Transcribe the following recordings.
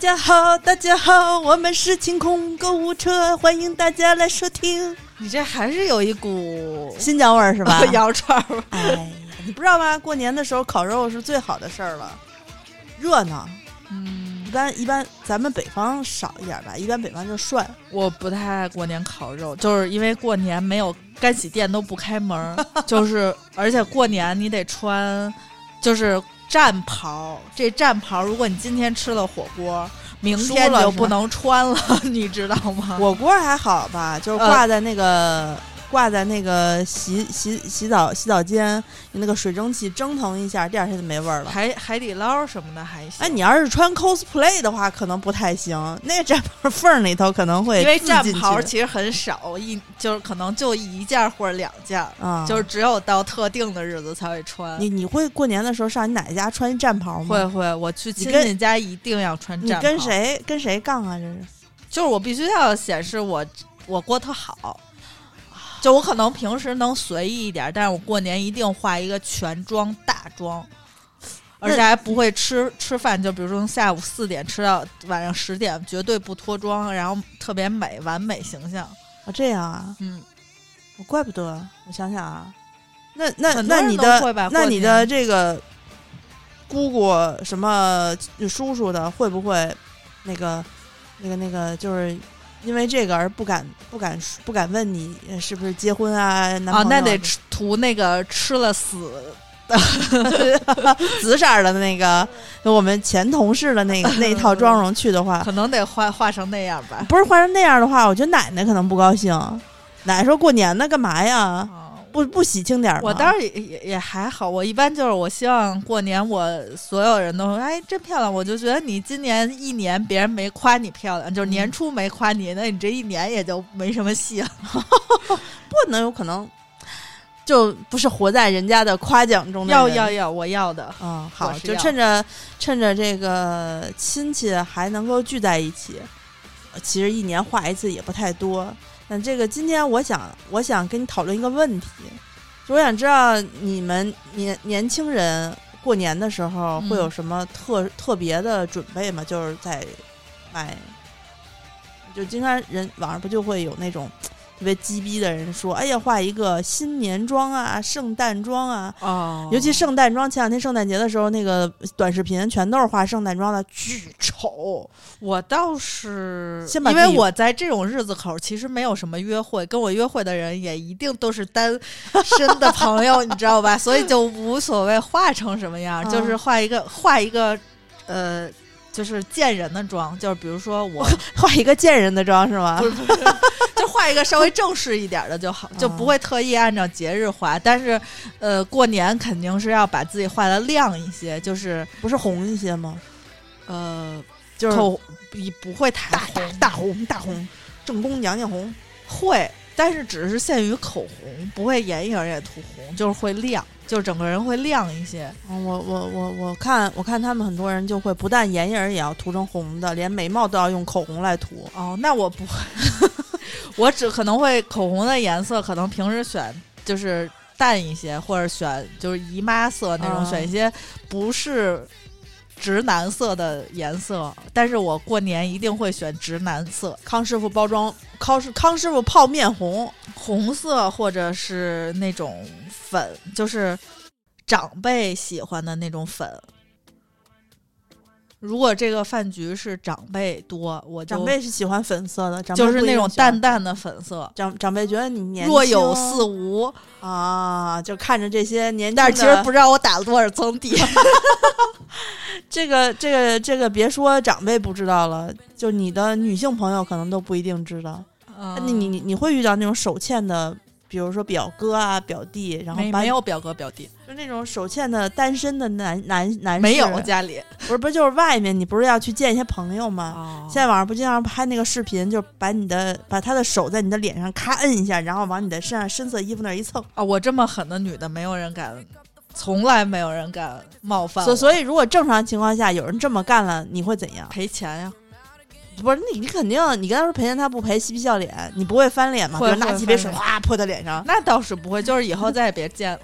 大家好，大家好，我们是清空购物车，欢迎大家来收听。你这还是有一股新疆味儿是吧？羊串儿。哎呀，你不知道吗？过年的时候烤肉是最好的事儿了，热闹。嗯，一般一般，咱们北方少一点吧，一般北方就涮。我不太爱过年烤肉，就是因为过年没有干洗店都不开门儿，就是而且过年你得穿，就是战袍。这战袍，如果你今天吃了火锅，明天就不能穿了，你知道吗？火锅还好吧，就是挂在那个、挂在那个洗洗洗澡洗澡间，那个水蒸气蒸腾一下，第二天就没味儿了。海海底捞什么的还行。哎，你要是穿 cosplay 的话，可能不太行。那个战袍缝里头可能会因为战袍其实很少，一就是可能就一件或者两件就是只有到特定的日子才会穿。你你会过年的时候上你奶奶家穿战袍吗？会。会，我去亲跟戚家一定要穿你战袍。跟？谁跟谁杠啊？这是就是我必须要显示我我过特好。就我可能平时能随意一点，但是我过年一定化一个全妆大妆，而且还不会吃吃饭。就比如说从下午四点吃到晚上十点，绝对不脱妆，然后特别美，完美形象。啊，这样啊，嗯，我怪不得。我想想啊，那那那你的那你的这个姑姑什么叔叔的会不会那个那个那个就是因为这个而不敢不敢不敢问你呃是不是结婚啊？男啊，朋友那得吃涂那个吃了死的 紫色儿的那个，我们前同事的那个 那套妆容去的话，可能得画画成那样吧。不是画成那样的话，我觉得奶奶可能不高兴。奶奶说过年呢，干嘛呀？啊，不不喜庆点儿吗？我当然也也也还好，我一般就是我希望过年我所有人都说哎真漂亮，我就觉得你今年一年别人没夸你漂亮，就是年初没夸你，那你这一年也就没什么戏了。不能有可能就不是活在人家的夸奖中的要要要，我要的。嗯，好，就趁着趁着这个亲戚还能够聚在一起，呃其实一年画一次也不太多。那这个今天我想我想跟你讨论一个问题，就我想知道你们年年轻人过年的时候会有嗯什么特、特别的准备吗？就是在买，就经常人网上不就会有那种。特别鸡逼的人说：“哎呀，画一个新年妆啊，圣诞妆啊，哦尤其圣诞妆，前两天圣诞节的时候，那个短视频全都是画圣诞妆的，巨丑。我倒是先把因为我在这种日子口其实没有什么约会，跟我约会的人也一定都是单身的朋友，你知道吧？所以就无所谓画成什么样，啊就是画一个画一个呃，就是见人的妆，就是比如说我 画一个贱人的妆是吗不？是不是，就画一个稍微正式一点的就好，就不会特意按照节日画。但是，呃，过年肯定是要把自己画的亮一些，就是不是红一些吗？呃，就是口不不会太大红，大红大红，正宫娘娘红。会，但是只是限于口红，不会眼影也涂红，就是会亮，就是整个人会亮一些。嗯我我我我看我看他们很多人就会不但眼影也要涂成红的，连眉毛都要用口红来涂。哦，那我不会，我只可能会口红的颜色，可能平时选就是淡一些，或者选就是姨妈色那种，啊选一些不是直男色的颜色。但是我过年一定会选直男色，康师傅包装康师康师傅泡面红，红色或者是那种粉，就是长辈喜欢的那种粉。如果这个饭局是长辈多，我长辈是喜欢粉色的，长辈就是那种淡淡的粉色，长长辈觉得你年若有似无。啊，就看着这些年轻但是其实不知道我打了多少层底。这个这个这个，别说长辈不知道了，就你的女性朋友可能都不一定知道。嗯你你你你会遇到那种手欠的，比如说表哥啊、表弟，然后没有表哥表弟，就那种手欠的单身的男男男士，没有家里。不是不是就是外面，你不是要去见一些朋友吗？哦现在网上不经常拍那个视频，就把你的把他的手在你的脸上咔摁一下，然后往你的身上深色衣服那儿一蹭。啊，我这么狠的女的，没有人敢，从来没有人敢冒犯。所所以，如果正常情况下有人这么干了，你会怎样？赔钱呀，不是你，你肯定你跟他说赔钱，他不赔，嬉皮笑脸，你不会翻脸吗？比会如拿几杯水哗泼他脸上，那倒是不会，就是以后再也别见了。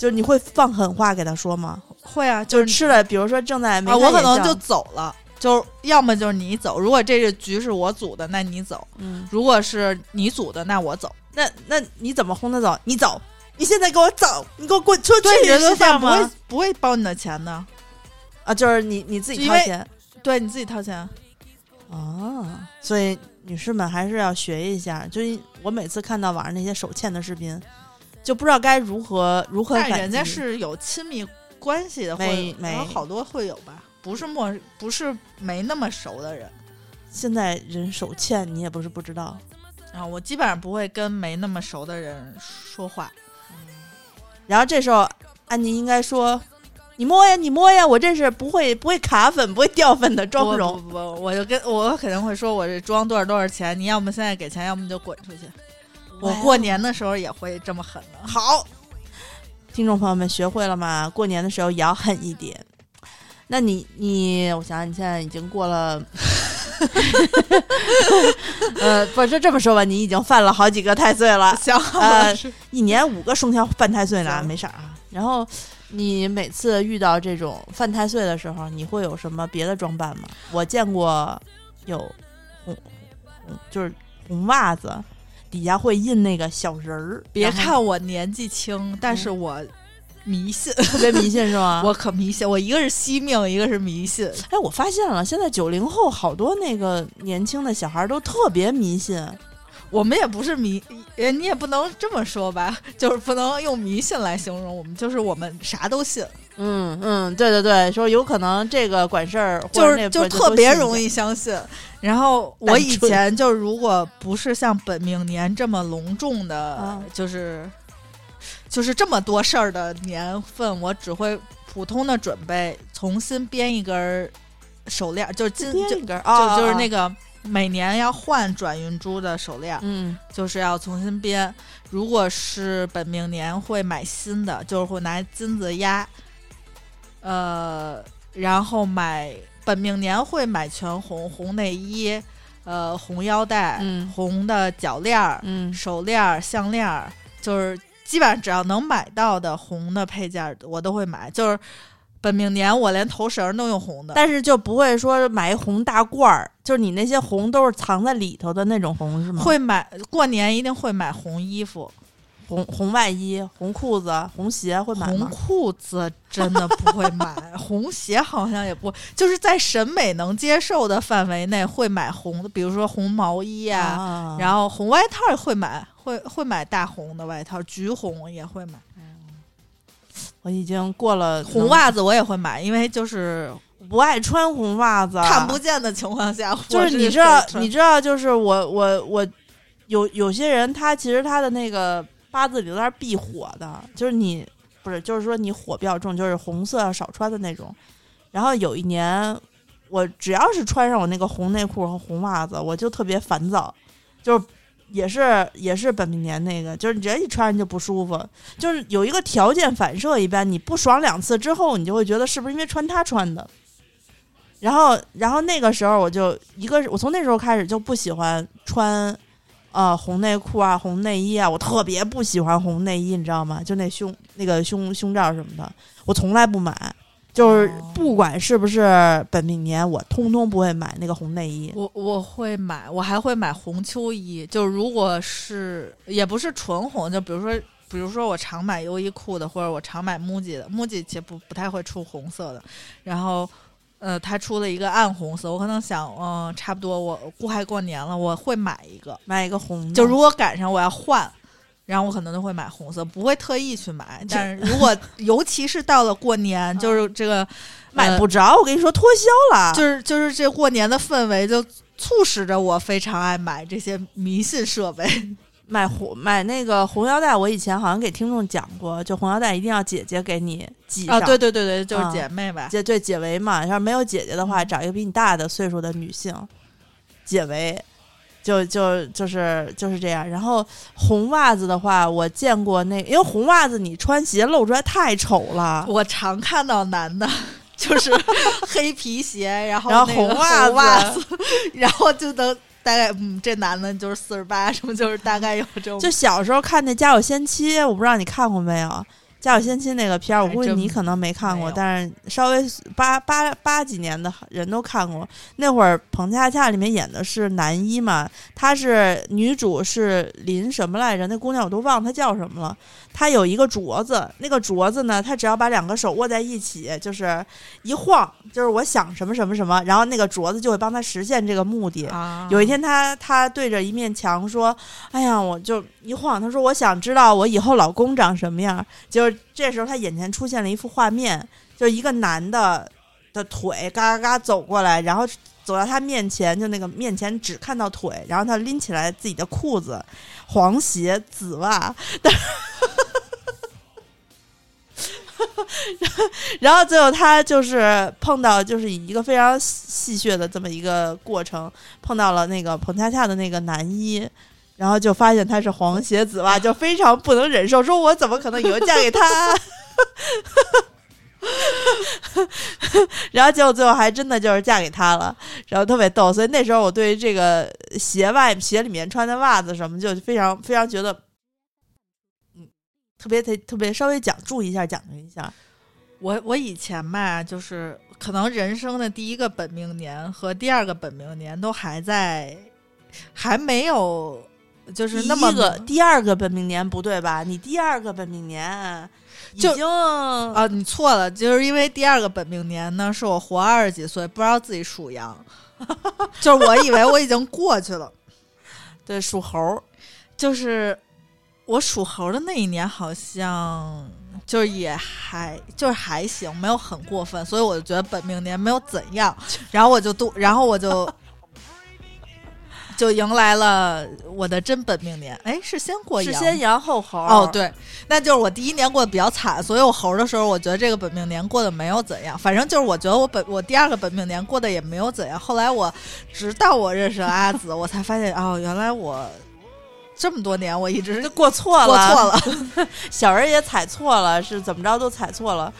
就是你会放狠话给他说吗？会啊，就是是吃了，比如说正在没我可能就走了。就是要么就是你走，如果这个局是我组的，那你走；嗯，如果是你组的，那我走。那那你怎么轰他走？你走，你现在给我走，你给我滚出去！对，人是这样家不会吗？不会包你的钱的，啊，就是你你自己掏钱对你自己掏钱。啊。所以女士们还是要学一下。就因我每次看到网上那些手欠的视频，就不知道该如何如何。但人家是有亲密关系的，会然后没好多会有吧，不是陌不是没那么熟的人。现在人手欠，你也不是不知道。啊，我基本上不会跟没那么熟的人说话。然后这时候安妮应该说：“你摸呀，你摸呀，我这是不会不会卡粉、不会掉粉的妆容。不不不，我就跟我肯定会说，我这妆多少多少钱，你要么现在给钱，要么就滚出去。我过年的时候也会这么狠的。好，听众朋友们学会了吗？过年的时候也要狠一点。那你你，我想想，你现在已经过了 呃，不是这么说吧？你已经犯了好几个太岁了，想好呃一年五个生肖犯太岁呢，行没啥啊。然后你每次遇到这种犯太岁的时候，你会有什么别的装扮吗？我见过有红红，就是红袜子，底下会印那个小人儿。别看我年纪轻，但是我迷信，特别迷信是吗？我可迷信。我一个是惜命，一个是迷信。哎，我发现了，现在九零后好多那个年轻的小孩儿都特别迷信。我们也不是迷，呃，你也不能这么说吧，就是不能用迷信来形容我们，就是我们啥都信，嗯嗯，对对对，说有可能这个管事儿，或就是就特别容。易相信。然后我以前就如果不是像本命年这么隆重的，啊就是就是这么多事儿的年份，我只会普通的准备重新编一根儿手链儿，就是金一根儿啊，就就是那个，每年要换转运珠的手链儿。嗯就是要重新编。如果是本命年会买新的，就是会拿金子压，呃，然后买本命年会买全红红内衣，呃，红腰带，嗯红的脚链儿、嗯手链儿、项链儿，就是基本上只要能买到的红的配件儿我都会买，就是。本命年我连头绳儿都用红的，但是就不会说买一红大褂儿，就是你那些红都是藏在里头的那种红是吗？会买过年一定会买红衣服，红红外衣、红裤子、红鞋会买红？裤子真的不会买，红鞋好像也不，就是在审美能接受的范围内会买红的，比如说红毛衣啊，啊然后红外套也会买，会会买大红的外套，橘红也会买，我已经过了红袜子我也会买，因为就是，不爱穿红袜子，看不见的情况下，啊就是你知道你知道，就是我我我有有些人，他其实他的那个八字里头他是避火的，就是你不是，就是说你火比较重，就是红色要少穿的那种。然后有一年，我只要是穿上我那个红内裤和红袜子，我就特别烦躁，就是也是也是本命年那个，就是你只要一穿上就不舒服，就是有一个条件反射一般，你不爽两次之后，你就会觉得是不是因为穿它穿的。然后，然后那个时候我就一个，我从那时候开始就不喜欢穿，呃，红内裤啊、红内衣啊，我特别不喜欢红内衣，你知道吗？就那胸那个胸胸罩什么的，我从来不买，就是哦不管是不是本命年，我通通不会买那个红内衣。我我会买，我还会买红秋衣。就如果是也不是纯红，就比如说，比如说我常买优衣库的，或者我常买 MUJI 的，MUJI 其实不不太会出红色的。然后，呃，他出了一个暗红色，我可能想，嗯、差不多我快过年了，我会买一个。买一个红的，就如果赶上我要换。然后我可能就会买红色，不会特意去买。但是如果 尤其是到了过年，就是这个呃买不着，我跟你说脱销了。就是就是这过年的氛围，就促使着我非常爱买这些迷信设备。买红买那个红腰带，我以前好像给听众讲过，就红腰带一定要姐姐给你系上。啊，对对对对，就是啊姐妹吧。姐对解围嘛，要是没有姐姐的话，找一个比你大的岁数的女性解围，就就就是就是这样。然后红袜子的话，我见过那，因为红袜子你穿鞋露出来太丑了，我常看到男的，就是 黑皮鞋，然后然后那个红袜红袜子子，然后就能大概嗯，这男的就是四十八，什么就是大概有这种。就小时候看那《家有仙妻》，我不知道你看过没有。家有仙妻》那个片儿，我估计你可能没看过，但是稍微八八八几年的人都看过。那会儿《彭恰恰》里面演的是男一嘛，她是女主是林什么来着？那姑娘我都忘了她叫什么了。她有一个镯子，那个镯子呢，他只要把两个手握在一起，就是一晃，就是我想什么什么什么，然后那个镯子就会帮他实现这个目的。啊有一天他，他对着一面墙说：“哎呀，我就一晃。”他说：“我想知道我以后老公长什么样。”就是这时候，他眼前出现了一幅画面，就是一个男的的腿嘎嘎嘎走过来，然后走到他面前，就那个面前只看到腿，然后他拎起来自己的裤子，黄鞋、紫袜，但 然后最后他就是碰到，就是以一个非常戏谑的这么一个过程，碰到了那个彭恰恰的那个男一，然后就发现他是黄鞋紫袜，就非常不能忍受，说我怎么可能以后嫁给他？然后结果最后还真的就是嫁给他了，然后特别逗。所以那时候我对于这个鞋外鞋里面穿的袜子什么，就非常非常觉得，嗯，特别特特别稍微讲注意一下，讲究一下。我我以前吧，就是可能人生的第一个本命年和第二个本命年都还在，还没有就是那么第个第二个本命年不对吧？你第二个本命年已就经啊，你错了，就是因为第二个本命年呢，是我活二十几岁，不知道自己属羊，就是我以为我已经过去了，对属猴儿，就是我属猴的那一年，好像就是也还就是还行，没有很过分，所以我就觉得本命年没有怎样，然后我就都，然后我就就迎来了我的真本命年，哎，是先过羊是先羊后猴哦，，对，那就是我第一年过得比较惨，所以我猴的时候，我觉得这个本命年过得没有怎样。反正就是我觉得我本我第二个本命年过得也没有怎样。后来我直到我认识了阿紫，我才发现哦，原来我这么多年我一直就过错了过，错了。小人也踩错了，是怎么着都踩错了。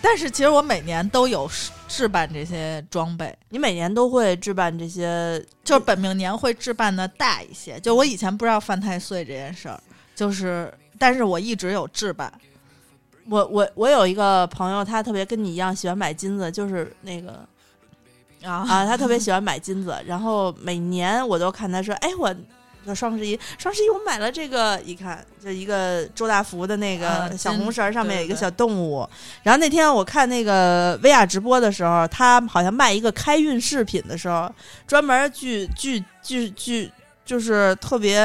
但是其实我每年都有置办这些装备，你每年都会置办这些，就是本命年会置办的大一些。就我以前不知道犯太岁这件事儿，就是但是我一直有置办。我我我有一个朋友，他特别跟你一样喜欢买金子，就是那个啊啊，他特别 喜欢买金子，然后每年我都看他说，哎，我说双十一，双十一我买了这个，一看就一个周大福的那啊个小红绳儿上面有一个小动物，然后那天我看那个薇娅直播的时候，他好像卖一个开运饰品的时候，专门巨巨巨巨。就是特别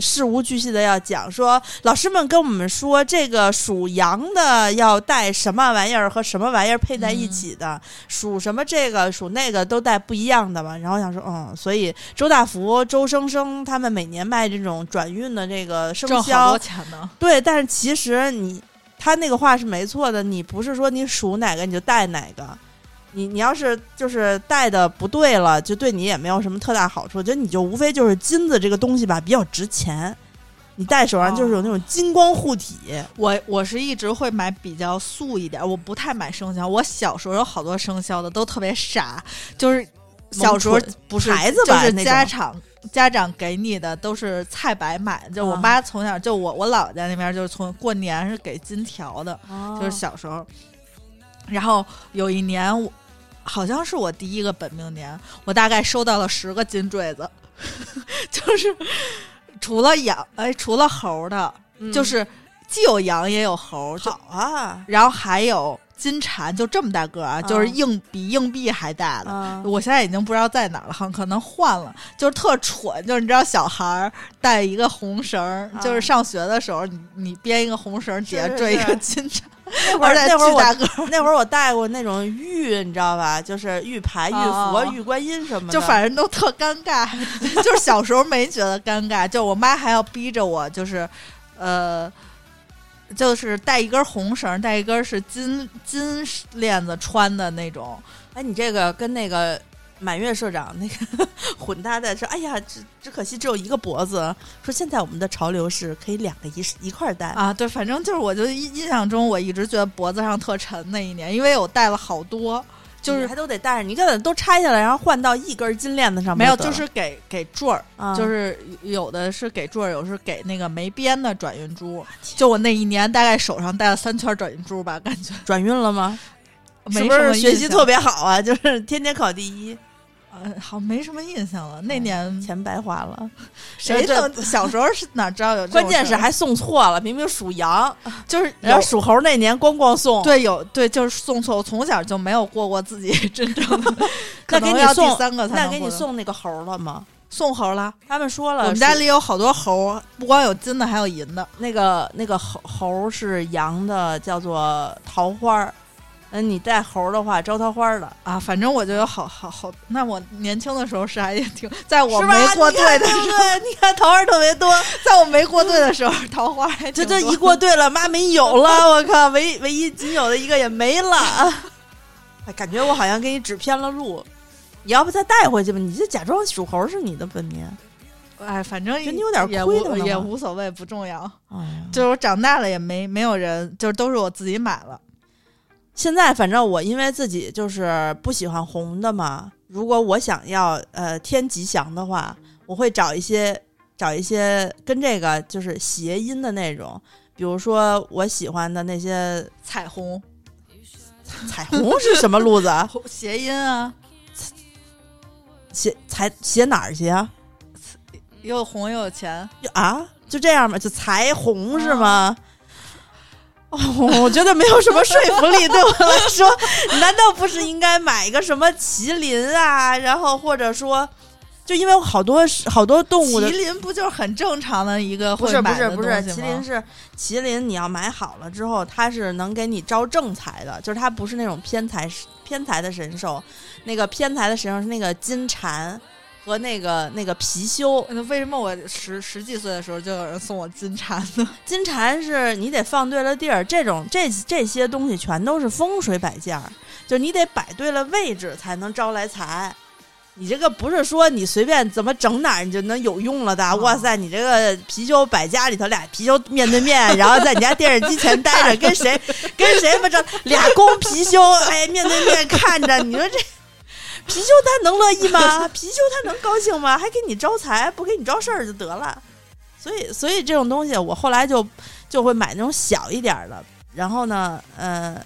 事无巨细的要讲说，老师们跟我们说，这个属羊的要带什么玩意儿和什么玩意儿配在一起的，属什么这个属那个都带不一样的嘛。然后想说，嗯，所以周大福、周生生他们每年卖这种转运的这个生肖多，钱呢。对，但是其实你他那个话是没错的，你不是说你属哪个你就带哪个。你你要是就是戴的不对了，就对你也没有什么特大好处。就你就无非就是金子这个东西吧，比较值钱，你戴手上就是有那种金光护体。我我是一直会买比较素一点，我不太买生肖。我小时候有好多生肖的都特别傻，就是小时候不是孩子吧就是家长家长给你的都是菜白买。就我啊妈从小就我我姥姥家那边就是从过年是给金条的，就是小时候。然后有一年我好像是我第一个本命年，我大概收到了十个金坠子，就是除了羊哎除了猴的，嗯。就是既有羊也有猴，就好啊，然后还有金蝉，就这么大个儿啊，就是啊硬比硬币还大的。嗯。我现在已经不知道在哪儿了，很可能换了，就是特蠢，就是你知道小孩儿带一个红绳就是上学的时候，你你编一个红绳儿，底下是缀一个金蝉，那会儿那会儿我巨大个，那会儿我带过那种玉，你知道吧？就是玉牌、玉佛、哦玉观音什么的，就反正都特尴尬，就是小时候没觉得尴尬，就我妈还要逼着我，就是呃。就是带一根红绳，带一根是金金链子穿的那种，哎，你这个跟那个满月社长那个混搭的说，哎呀，只只可惜只有一个脖子。说现在我们的潮流是可以两个一一块戴。啊，对，反正就是，我就印印象中，我一直觉得脖子上特沉那一年，因为我戴了好多，就是你还都得带着，你给都拆下来，然后换到一根金链子上没有，就是给给坠儿，啊就是有的是给坠儿，有的是给那个没边的转运珠。就我那一年大概手上戴了三圈转运珠吧，感觉转运了吗？没是不是学习特别好啊？就是天天考第一，呃，好没什么印象了。那年钱白花了。谁这能 小时候是哪知道有这关键是还送错了，明明属羊，就是然后有属猴那年光光送。，对有对就是送错，我从小就没有过过自己真正的，那给你送三个那给你送那个猴了吗？送猴了。他们说了，我们家里有好多猴，不光有金的，还有银的。那个那个猴猴是羊的，叫做桃花儿。嗯，你带猴的话，招桃花儿的。啊，反正我就有好好好，那我年轻的时候是还也挺，在我没过对的时候？你看桃花特别多，在我没过对的时候，桃花还挺多就这一过对了，妈没有了，我靠，唯唯一仅有的一个也没了。哎，感觉我好像给你指偏了路。你要不再带回去吧？你就假装属猴是你的本命。哎，反正觉得你有点也无也亏的也无所谓，不重要。哎呀，就是我长大了也没没有人，就是都是我自己买了。现在反正我因为自己就是不喜欢红的嘛，如果我想要呃添吉祥的话，我会找一些找一些跟这个就是谐音的那种，比如说我喜欢的那些彩虹彩虹是什么路子 谐音啊，写彩写哪儿去啊？又红又有钱。啊，就这样吧？就彩虹是吗？哦，我觉得没有什么说服力。对我来说，难道不是应该买一个什么麒麟啊？然后或者说，就因为好多好多动物麒，麟不就是很正常的一个不是不是不是，麒麟是麒麟，你要买好了之后，它是能给你招正财的，就是它不是那种偏财偏财的神兽。那个偏财的神兽是那个金蝉和那个那个貔貅，那为什么我十十几岁的时候就有人送我金蝉呢？金蝉是你得放对了地儿，这种这这些东西全都是风水摆件儿，就是你得摆对了位置才能招来财。你这个不是说你随便怎么整哪儿你就能有用了的。哦哇塞，你这个貔貅摆家里头俩貔貅面对面，然后在你家电视机前待着，跟谁跟谁不知道俩公貔貅哎面对面看着，你说这貔貅它能乐意吗？貔貅它能高兴吗？还给你招财，不给你招事儿就得了。所以，所以这种东西，我后来就就会买那种小一点儿的。然后呢，呃，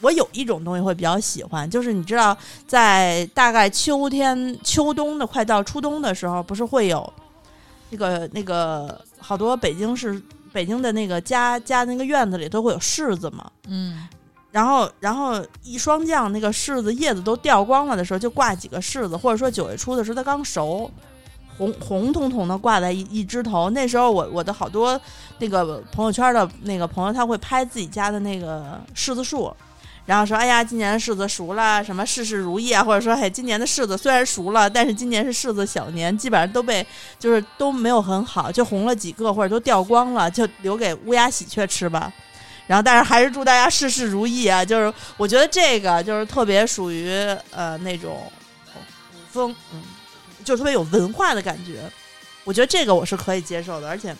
我有一种东西会比较喜欢，就是你知道，在大概秋天、秋冬的快到初冬的时候，不是会有那个那个好多北京市北京的那个家家那个院子里都会有柿子嘛。嗯，然后，然后一霜降，那个柿子叶子都掉光了的时候，就挂几个柿子，或者说九月初的时候它刚熟，红红彤彤的挂在一一枝头。那时候我我的好多那个朋友圈的那个朋友，他会拍自己家的那个柿子树，然后说：“哎呀，今年柿子熟了，什么事事如意啊，或者说，嘿，今年的柿子虽然熟了，但是今年是柿子小年，基本上都被就是都没有很好，就红了几个或者都掉光了，就留给乌鸦喜鹊吃吧。”然后，但是还是祝大家事事如意啊！就是我觉得这个就是特别属于呃那种古风，嗯，就特别有文化的感觉。我觉得这个我是可以接受的，而且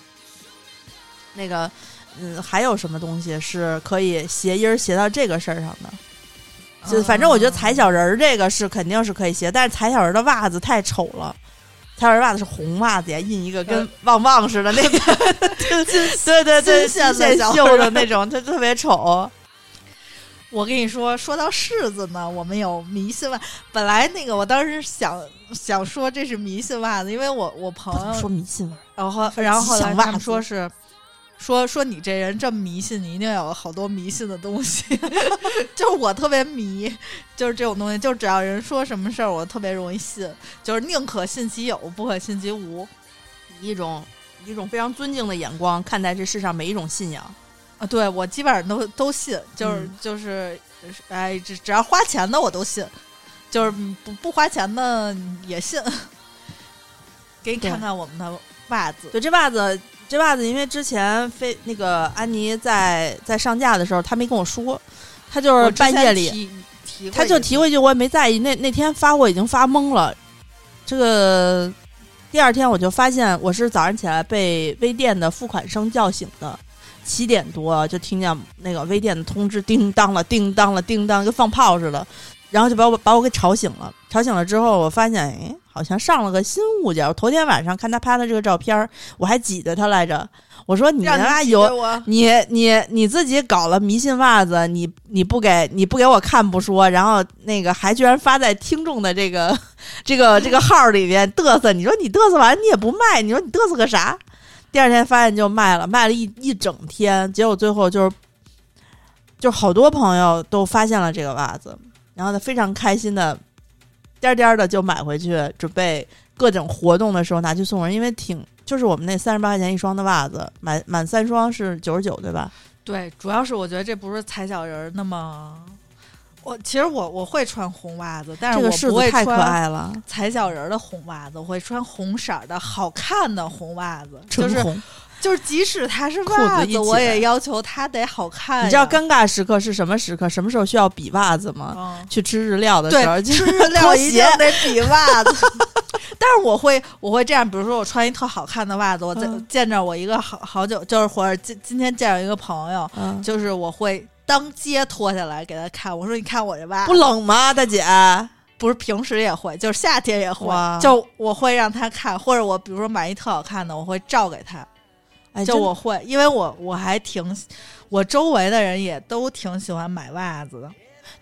那个嗯，还有什么东西是可以谐音儿谐到这个事儿上的？就反正我觉得踩小人儿这个是肯定是可以谐，但是踩小人儿的袜子太丑了。踩小人儿袜子是红袜子呀，印一个跟旺旺似的那个 对对对，金线的线绣的那种，他特别丑。我跟你说，说到柿子呢，我们有迷信袜。本来那个我当时想想说这是迷信袜子，因为我我朋友说迷信袜，然后然后后来他们说是说说你这人这么迷信，你一定有好多迷信的东西。就是我特别迷，就是这种东西，就是只要人说什么事儿，我特别容易信，就是宁可信其有，不可信其无。以一种以一种非常尊敬的眼光看待这世上每一种信仰。啊，对我基本上都都信，就是、嗯就是，哎，只只要花钱的我都信，就是不不花钱的也信。给你看看我们的袜子，对，这袜子，这袜子，因为之前飞那个安妮在在上架的时候，她没跟我说，她就是半夜里，提提过她就提回去，我也没在意。那那天发货已经发懵了，这个第二天我就发现我是早上起来被微店的付款声叫醒的。七点多就听见那个微店的通知叮当了，叮当了，叮当，跟放炮似的。然后就把我把我给吵醒了。吵醒了之后，我发现，哎，好像上了个新物件。我头天晚上看他拍的这个照片儿，我还挤着他来着。我说你他妈有你你你自己搞了迷信袜子，你你不给你不给我看不说，然后那个还居然发在听众的这个 这个这个号里面嘚瑟。你说你嘚瑟完你也不卖，你说你嘚瑟个啥？第二天发现就卖了，卖了一一整天，结果最后就是就是好多朋友都发现了这个袜子，然后他非常开心的颠颠的就买回去，准备各种活动的时候拿去送人，因为挺。就是我们那三十八块钱一双的袜子，满满三双是九十九，对吧？对，主要是我觉得这不是踩小人儿那么。我其实我我会穿红袜子，但是这我不会个太可穿爱了，踩小人儿的红袜子，我会穿红色儿的好看的红袜子，就是纯红。就是即使它是袜子，我也要求它得好看。你知道尴尬时刻是什么时刻？什么时候需要比袜子吗？嗯，去吃日料的时候，吃日料拖一定鞋得比袜子。但是我会，我会这样，比如说我穿一特好看的袜子，我在嗯见着我一个好好久，就是或者今今天见着一个朋友，嗯，就是我会当街脱下来给他看，我说你看我这袜子不冷吗，大姐？不是平时也会，就是夏天也会，就我会让他看，或者我比如说买一特好看的，我会照给他，哎，就我会，因为我我还挺，我周围的人也都挺喜欢买袜子的。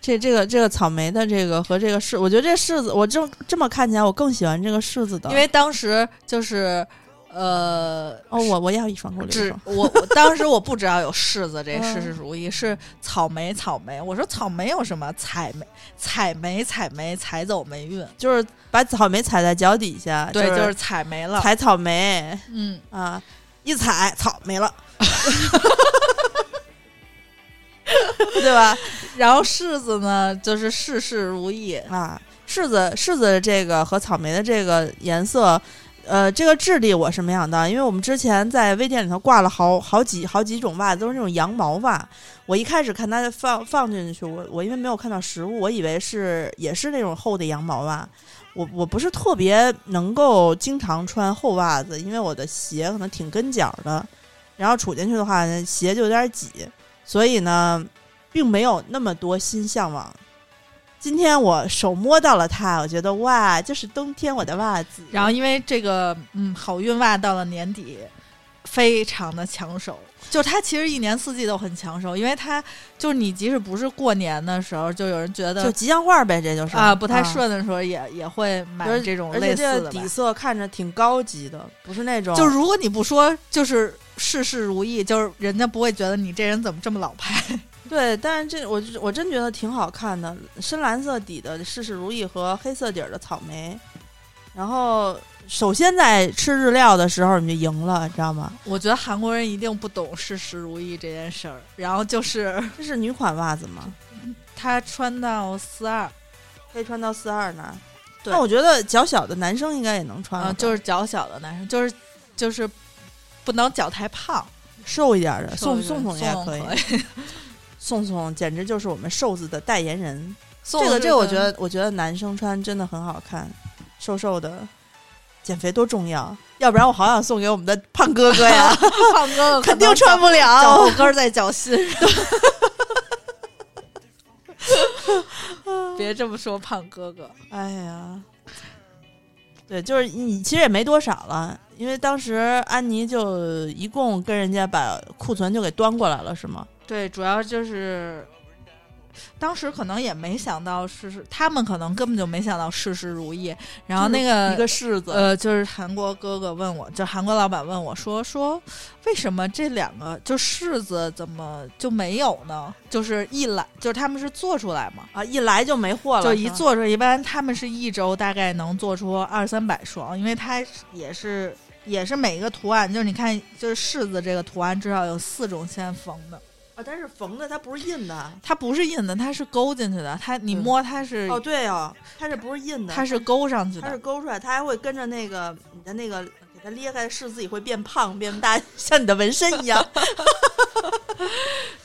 这这个这个草莓的这个和这个柿，我觉得这柿子，我这这么看起来，我更喜欢这个柿子的，因为当时就是呃，哦，我我要一双，给我只双。我我当时我不知道有柿子这嗯事事如意，是草莓草莓。我说草莓有什么？采莓采莓采莓采走霉运，就是把草莓踩在脚底下，对，就就是采莓了。踩草莓嗯，啊，一踩草没了，对吧？然后柿子呢，就是事事如意。啊，柿子柿子的这个和草莓的这个颜色，呃，这个质地我是没想到，因为我们之前在微店里头挂了好好几好几种袜子，都是那种羊毛袜。我一开始看它放放进去，我我因为没有看到实物，我以为是也是那种厚的羊毛袜。我我不是特别能够经常穿厚袜子，因为我的鞋可能挺跟脚的，然后杵进去的话呢，鞋就有点挤，所以呢，并没有那么多新向往。今天我手摸到了它，我觉得哇，就是冬天我的袜子。然后因为这个嗯好运袜到了年底，非常的抢手。就它其实一年四季都很抢手，因为它就是你即使不是过年的时候，就有人觉得就吉祥话呗，这就是啊不太。顺的时候也，也会买这种而且类似的吧这个底色看着挺高级的，不是那种就如果你不说就是事事如意，就是人家不会觉得你这人怎么这么老派。对，但是这我我真觉得挺好看的，深蓝色底的事事如意和黑色底儿的草莓，然后首先在吃日料的时候你就赢了，你知道吗？我觉得韩国人一定不懂事事如意这件事儿。然后就是这是女款袜子吗？她穿到四二，可以穿到四二呢。对那我觉得脚小的男生应该也能穿就是脚小的男生，就是就是不能脚太胖，瘦一点的，宋宋宋宋也可以。宋 宋简直就是我们瘦子的代言人。宋这个这个，我觉得得我觉得男生穿真的很好看，瘦瘦的，减肥多重要。要不然我好想送给我们的胖哥哥呀，胖哥哥肯定穿不了脚了后。跟儿在脚心上。别这么说，胖哥哥。哎呀，对，就是你其实也没多少了，因为当时安妮就一共跟人家把库存就给端过来了，是吗？对，主要就是当时可能也没想到事事，他们可能根本就没想到事事如意。然后那个一个柿子，呃，就是韩国哥哥问我，就韩国老板问我说说，为什么这两个就柿子怎么就没有呢？就是一来就是他们是做出来嘛，啊，一来就没货了，就一做出来，一般他们是一周大概能做出二三百双，因为它也是也是每一个图案，就是你看就是柿子这个图案至少有四种先缝的。啊，但是缝的它不是印的。它不是印的，它是勾进去的。它你嗯摸它是，哦，对哦，它这不是印的，它是勾上去的。它是勾出来，它还会跟着那个你的那个给它裂开，柿子也会变胖变大，像你的纹身一样。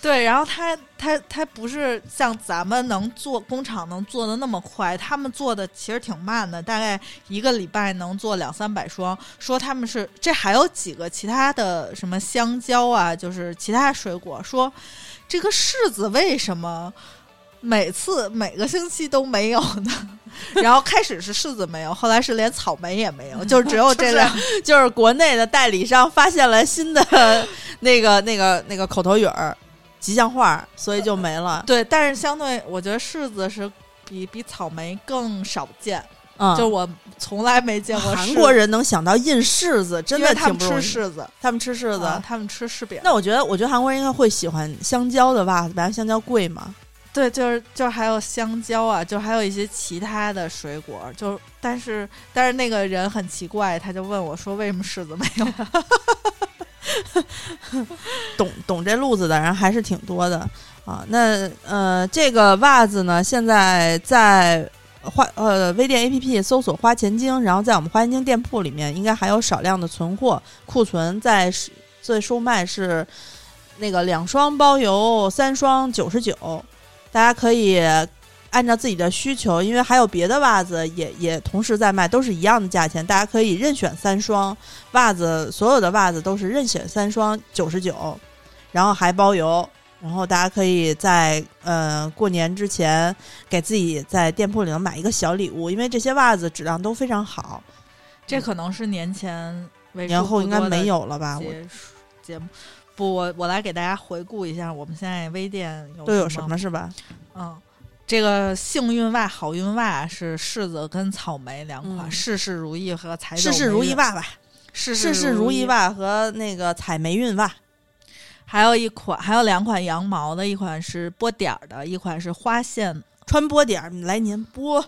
对，然后它它它不是像咱们能做工厂能做的那么快，他们做的其实挺慢的，大概一个礼拜能做两三百双。说他们是这还有几个其他的什么香蕉啊，就是其他水果，说这个柿子为什么？每次每个星期都没有呢。然后开始是柿子没有，后来是连草莓也没有，就只有这两。就是国内的代理商发现了新的那个 那个那个口头语儿、吉祥话，所以就没了。对，但是相对我觉得柿子是比比草莓更少见，嗯，就我从来没见过韩国人能想到印柿子，真的他们挺不容易吃柿子，他们吃柿子，啊他们吃柿饼。那我觉得，我觉得韩国人应该会喜欢香蕉的袜子，本来香蕉贵嘛。对，就是就是还有香蕉啊，就还有一些其他的水果，就但是但是那个人很奇怪，他就问我说为什么柿子没有？懂懂这路子的人还是挺多的啊。那呃，这个袜子呢，现在在花呃微店 APP 搜索“花钱精”，然后在我们花钱精店铺里面应该还有少量的存货库存在是在售卖，是那个两双包邮，三双九十九，大家可以。按照自己的需求，因为还有别的袜子也也同时在卖，都是一样的价钱，大家可以任选三双袜子，所有的袜子都是任选三双九十九，然后还包邮，然后大家可以在呃过年之前给自己在店铺里头买一个小礼物，因为这些袜子质量都非常好。这可能是年前年后应该没有了吧？我节节目。不，我我来给大家回顾一下，我们现在微店有都有什什么是吧？嗯，这个幸运袜、好运袜是柿子跟草莓两款，嗯事事如意和财事事如意，袜吧，事事事如如意，袜和那个采霉运袜。还有一款，还有两款羊毛的，一款是波点儿的，一款是花线穿波点儿，来年波，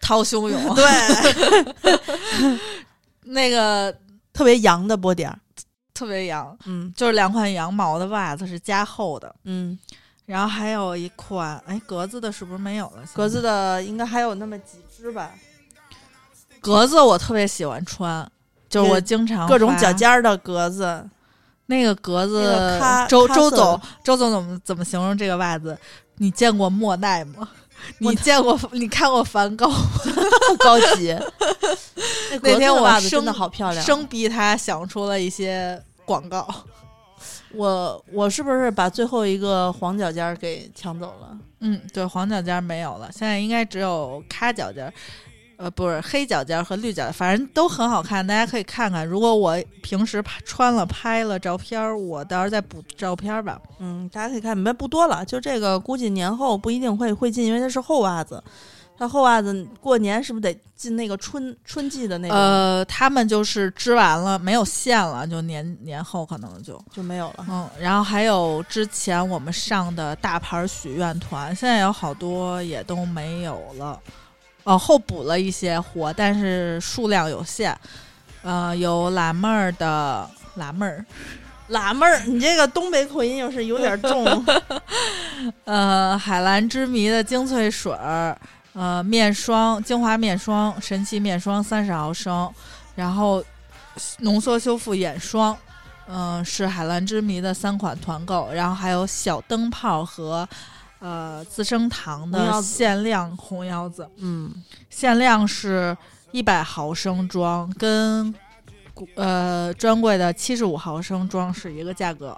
涛汹涌，对，那个特别洋的波点儿，特别羊，嗯就是两款羊毛的袜子是加厚的，嗯，然后还有一款，哎，格子的是不是没有了？格子的应该还有那么几只吧，格子我特别喜欢穿，就是我经常各种尖儿的格子，那个格子那个，周周总，周总怎么怎么形容这个袜子？你见过莫奈吗？你见过？你看过梵高？高级。那天我生的好漂亮，生逼他想出了一些广告。我我是不是把最后一个黄脚尖儿给抢走了？嗯，对，黄脚尖儿没有了，现在应该只有咖脚尖儿，呃，不是黑脚尖儿和绿脚尖，反正都很好看，大家可以看看。如果我平时拍穿了拍了照片儿，我到时候再补照片儿吧。嗯，大家可以看，没不多了，就这个估计年后不一定会会进，因为它是厚袜子。它厚袜子过年是不是得进那个春春季的那个？呃，他们就是织完了没有线了，就年年后可能就就没有了。嗯，然后还有之前我们上的大牌许愿团，现在有好多也都没有了。哦，后补了一些货，但是数量有限。呃，有辣妹儿的辣妹儿，辣妹儿，你这个东北口音又是有点重。呃，海蓝之谜的精粹水儿，呃，面霜精华面霜，神奇面霜三十毫升，然后浓缩修复眼霜，嗯、是海蓝之谜的三款团购，然后还有小灯泡和呃资生堂的限量红腰子，嗯，限量是一百毫升装，跟呃专柜的七十五毫升装是一个价格。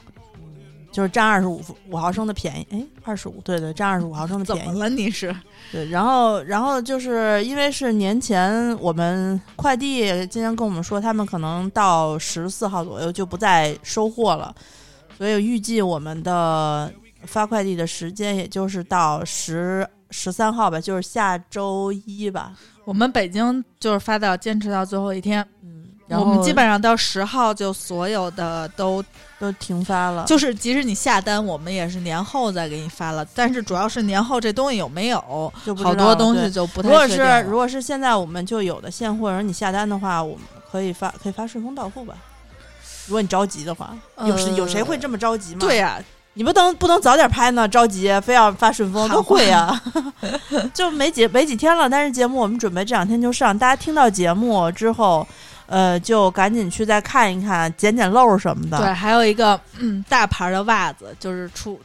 就是占二十五五毫升的便宜。哎，二十五，对对，占二十五毫升的便宜。怎么了？你是？对，然后然后就是因为是年前我们快递今天跟我们说，他们可能到十四号左右就不再收货了，所以预计我们的发快递的时间也就是到十十三号吧，就是下周一吧。我们北京就是发到坚持到最后一天，嗯，然后我们基本上到十号就所有的都都停发了。就是，即使你下单，我们也是年后再给你发了。但是主要是年后这东西有没有，就不知好多东西就不太如果是如果是现在我们就有的现货，然后你下单的话，我们可以发可以发顺丰到付吧。如果你着急的话，有谁、有谁会这么着急吗？对呀、你不能不能早点拍呢？着急非要发顺丰，喊多贵呀！就没几没几天了，但是节目我们准备这两天就上，大家听到节目之后，呃，就赶紧去再看一看，捡捡漏什么的。对，还有一个嗯大牌的袜子，就是出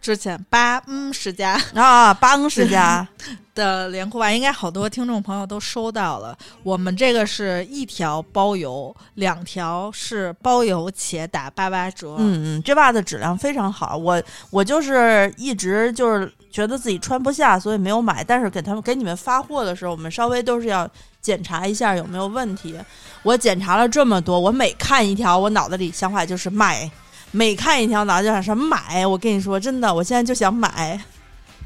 之前八嗯十家啊，八嗯世家 的连裤袜，应该好多听众朋友都收到了。我们这个是一条包邮，两条是包邮且打八八折。嗯嗯，这袜子质量非常好，我我就是一直就是觉得自己穿不下，所以没有买。但是给他们给你们发货的时候，我们稍微都是要检查一下有没有问题。我检查了这么多，我每看一条，我脑子里想法就是买。每看一条，脑子就想什么买？我跟你说，真的，我现在就想买，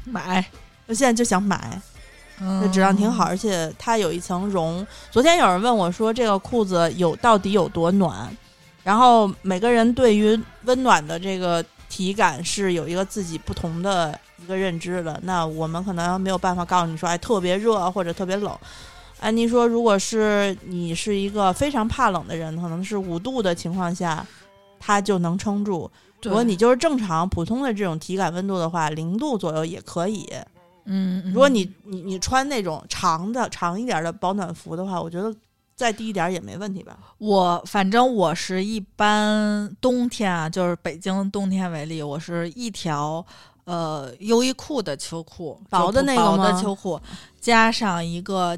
买，我现在就想买。这质量挺好，而且它有一层绒。昨天有人问我说，这个裤子有到底有多暖？然后每个人对于温暖的这个体感是有一个自己不同的一个认知的。那我们可能没有办法告诉你说，哎，特别热或者特别冷。安妮说，如果是你是一个非常怕冷的人，可能是五度的情况下。它就能撑住。如果你就是正常普通的这种体感温度的话，零度左右也可以。嗯，如果你你你穿那种长的长一点的保暖服的话，我觉得再低一点也没问题吧。我反正我是一般冬天啊，就是北京冬天为例，我是一条呃优衣库的秋裤，薄的那个薄的秋裤，加上一个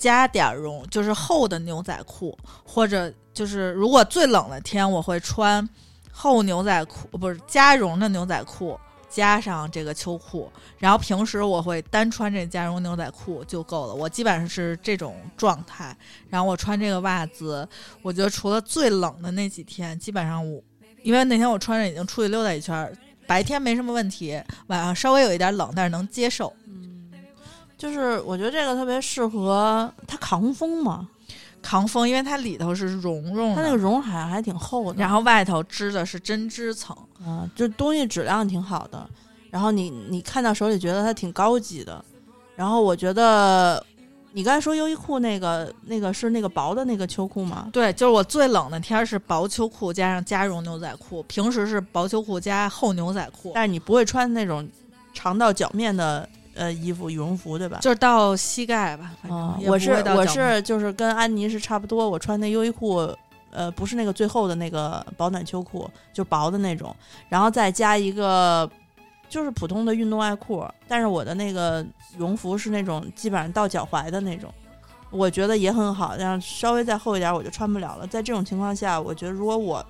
加点绒，就是厚的牛仔裤，或者。就是如果最冷的天，我会穿厚牛仔裤，不是加绒的牛仔裤，加上这个秋裤。然后平时我会单穿这加绒牛仔裤就够了。我基本上是这种状态。然后我穿这个袜子，我觉得除了最冷的那几天，基本上我因为那天我穿着已经出去溜达一圈，白天没什么问题，晚上稍微有一点冷，但是能接受。就是我觉得这个特别适合它抗风嘛。抗风，因为它里头是绒绒，它那个绒好像还挺厚的，然后外头织的是针织层，啊，就东西质量挺好的。然后你你看到手里觉得它挺高级的。然后我觉得你刚才说优衣库那个那个是那个薄的那个秋裤吗？对，就是我最冷的天是薄秋裤加上加绒牛仔裤，平时是薄秋裤加厚牛仔裤。但是你不会穿那种长到脚面的。呃，衣服羽绒服对吧？就是到膝盖吧。啊，我是我是就是跟安妮是差不多。我穿那优衣库，呃，不是那个最厚的那个保暖秋裤，就薄的那种，然后再加一个就是普通的运动外裤。但是我的那个羽绒服是那种基本上到脚踝的那种，我觉得也很好。但稍微再厚一点我就穿不了了。在这种情况下，我觉得如果我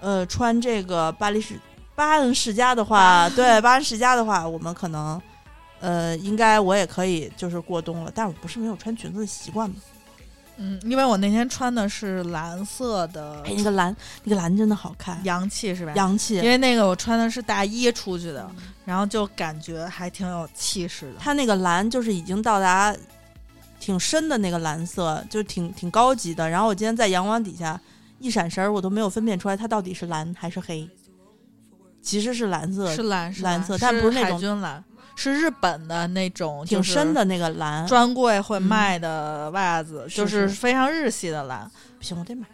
呃穿这个巴黎世巴恩世家的话，对巴恩世家的话，我们可能。呃，应该我也可以，就是过冬了。但我不是没有穿裙子的习惯吗？嗯，因为我那天穿的是蓝色的，哎，那个蓝，那个蓝真的好看，洋气是吧？洋气。因为那个我穿的是大衣出去的，然后就感觉还挺有气势的。它那个蓝就是已经到达挺深的那个蓝色，就挺挺高级的。然后我今天在阳光底下一闪神儿，我都没有分辨出来它到底是蓝还是黑。其实是蓝色，是蓝，是蓝色，但不是那种蓝。是日本的那种挺深的那个蓝，专柜会卖的袜子，就是非常日系的蓝。不行，我得买。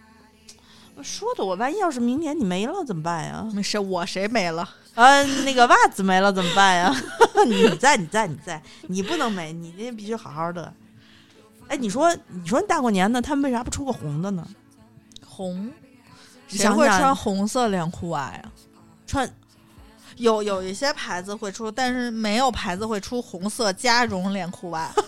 我说的，我万一要是明年你没了怎么办呀？没事，我谁没了？嗯，那个袜子没了怎么办呀？你在，你在，你在，你不能没，你那必须好好的。哎，你说，你说大过年的，他们为啥不出个红的呢？红，谁会穿红色连裤袜呀？穿。有有一些牌子会出，但是没有牌子会出红色加绒连裤袜。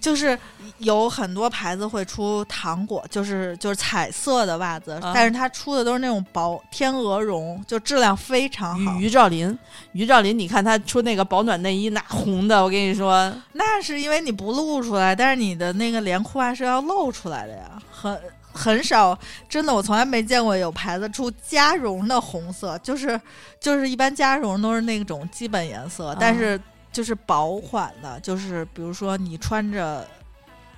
就是有很多牌子会出糖果，就是就是彩色的袜子，但是它出的都是那种薄天鹅绒，就质量非常好。于兆林，于兆林，你看他出那个保暖内衣，那红的，我跟你说，那是因为你不露出来，但是你的那个连裤袜是要露出来的呀，很。很少，真的，我从来没见过有牌子出加绒的红色，就是就是一般加绒都是那种基本颜色，但是就是薄款的，就是比如说你穿着，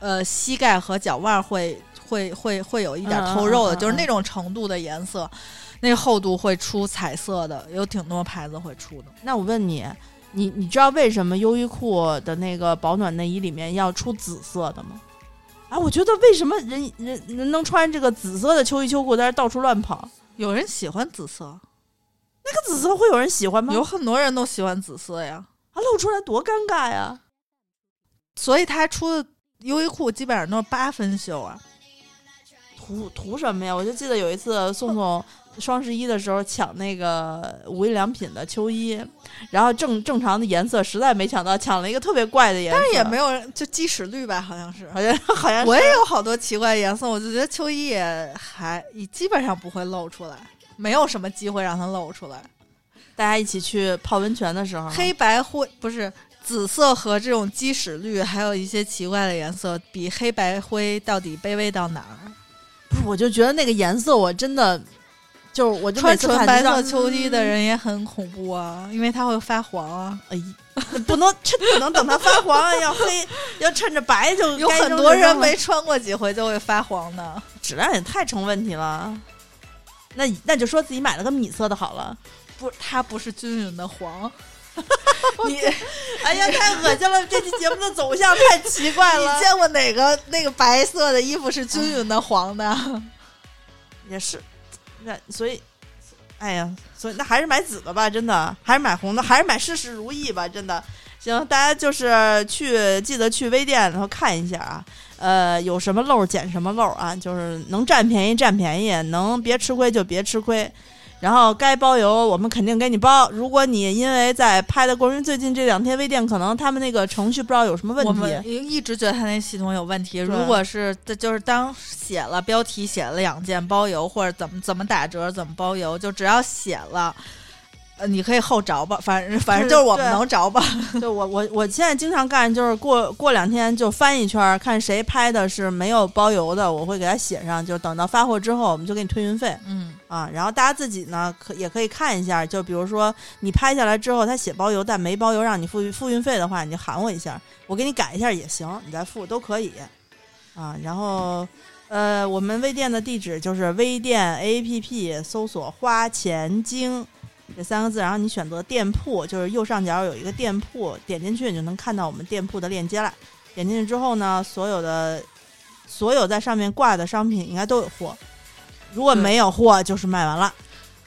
呃，膝盖和脚腕会会会会有一点透肉的，就是那种程度的颜色，那厚度会出彩色的，有挺多牌子会出的。那我问你，你你知道为什么优衣库的那个保暖内衣里面要出紫色的吗？啊，我觉得为什么人人人能穿这个紫色的秋衣秋裤在这到处乱跑？有人喜欢紫色，那个紫色会有人喜欢吗？有很多人都喜欢紫色呀，啊，露出来多尴尬呀！所以他出的优衣库基本上都是八分袖啊，图图什么呀？我就记得有一次宋宋双十一的时候抢那个无印良品的秋衣，然后正正常的颜色实在没抢到，抢了一个特别怪的颜色，但是也没有人就鸡屎绿吧，好像是。好像好像我也有好多奇怪的颜色，我就觉得秋衣也还基本上不会露出来，没有什么机会让它露出来。大家一起去泡温泉的时候，黑白灰不是紫色和这种基石绿，还有一些奇怪的颜色，比黑白灰到底卑微到哪儿？不是，我就觉得那个颜色我真的就是我就穿纯白色秋衣的人也很恐怖啊，因为它会发黄啊。哎，不能趁不能等它发黄啊，要黑 要趁着白就有很多人没穿过几回就会发黄的。质量也太成问题了。那那就说自己买了个米色的好了。不，它不是均匀的黄。你哎呀，太恶心了！这期节目的走向太奇怪了 你。见过哪个那个白色的衣服是均匀的 黄的？也是，那所以，哎呀，所以那还是买紫的吧，真的，还是买红的，还是买事事如意吧，真的。行，大家就是去记得去微店，然后看一下啊，呃，有什么漏捡什么漏啊，就是能占便宜占便宜，能别吃亏就别吃亏。然后该包邮我们肯定给你包。如果你因为在拍的过程中，最近这两天微店可能他们那个程序不知道有什么问题我，们一直觉得他那系统有问题。如果是就是当写了标题写了两件包邮，或者怎么怎么打折怎么包邮，就只要写了。呃，你可以后着吧，反正反正就是我们能着吧。就我我我现在经常干，就是过过两天就翻一圈儿，看谁拍的是没有包邮的，我会给他写上，就等到发货之后，我们就给你退运费嗯，啊。然后大家自己呢，可也可以看一下，就比如说你拍下来之后，他写包邮但没包邮，让你付付运费的话，你就喊我一下，我给你改一下也行，你再付都可以啊。然后呃，我们微店的地址就是微店 APP 搜索“花钱精”。这三个字，然后你选择店铺，就是右上角有一个店铺，点进去你就能看到我们店铺的链接了。点进去之后呢，所有的所有在上面挂的商品应该都有货，如果没有货就是卖完了。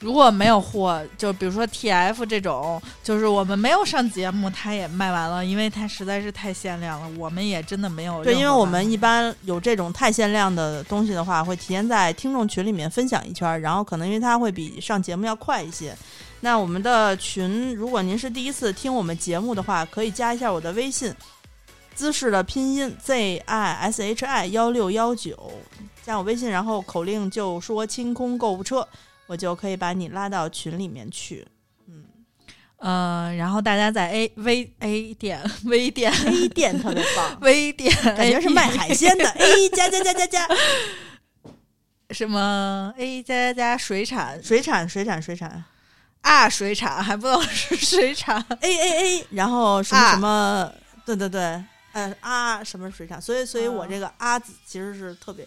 如果没有货，就比如说 TF 这种，就是我们没有上节目，它也卖完了，因为它实在是太限量了，我们也真的没有对，因为我们一般有这种太限量的东西的话，会提前在听众群里面分享一圈儿，然后可能因为它会比上节目要快一些。那我们的群，如果您是第一次听我们节目的话，可以加一下我的微信，姿势的拼音 Z I S H I 幺六幺九，加我微信，然后口令就说清空购物车，我就可以把你拉到群里面去。嗯嗯、然后大家在 a v a 店 微店，A 店特别棒，微店，感觉是卖海鲜的。A 加加加加加，什么 A 加加加水产水产水产水产。啊水产还不能是水产。A A A，然后什么啊什么，对对对，呃啊什么水产，所以所以我啊这个啊字其实是特别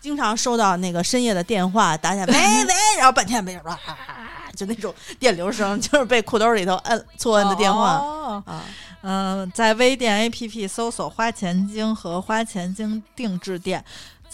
经常收到那个深夜的电话打起来，喂喂，然后半天没人，哇，就那种电流声，就是被裤兜里头摁错摁的电话、哦。啊。嗯、在微店 APP 搜索“花钱精”和“花钱精定制店”，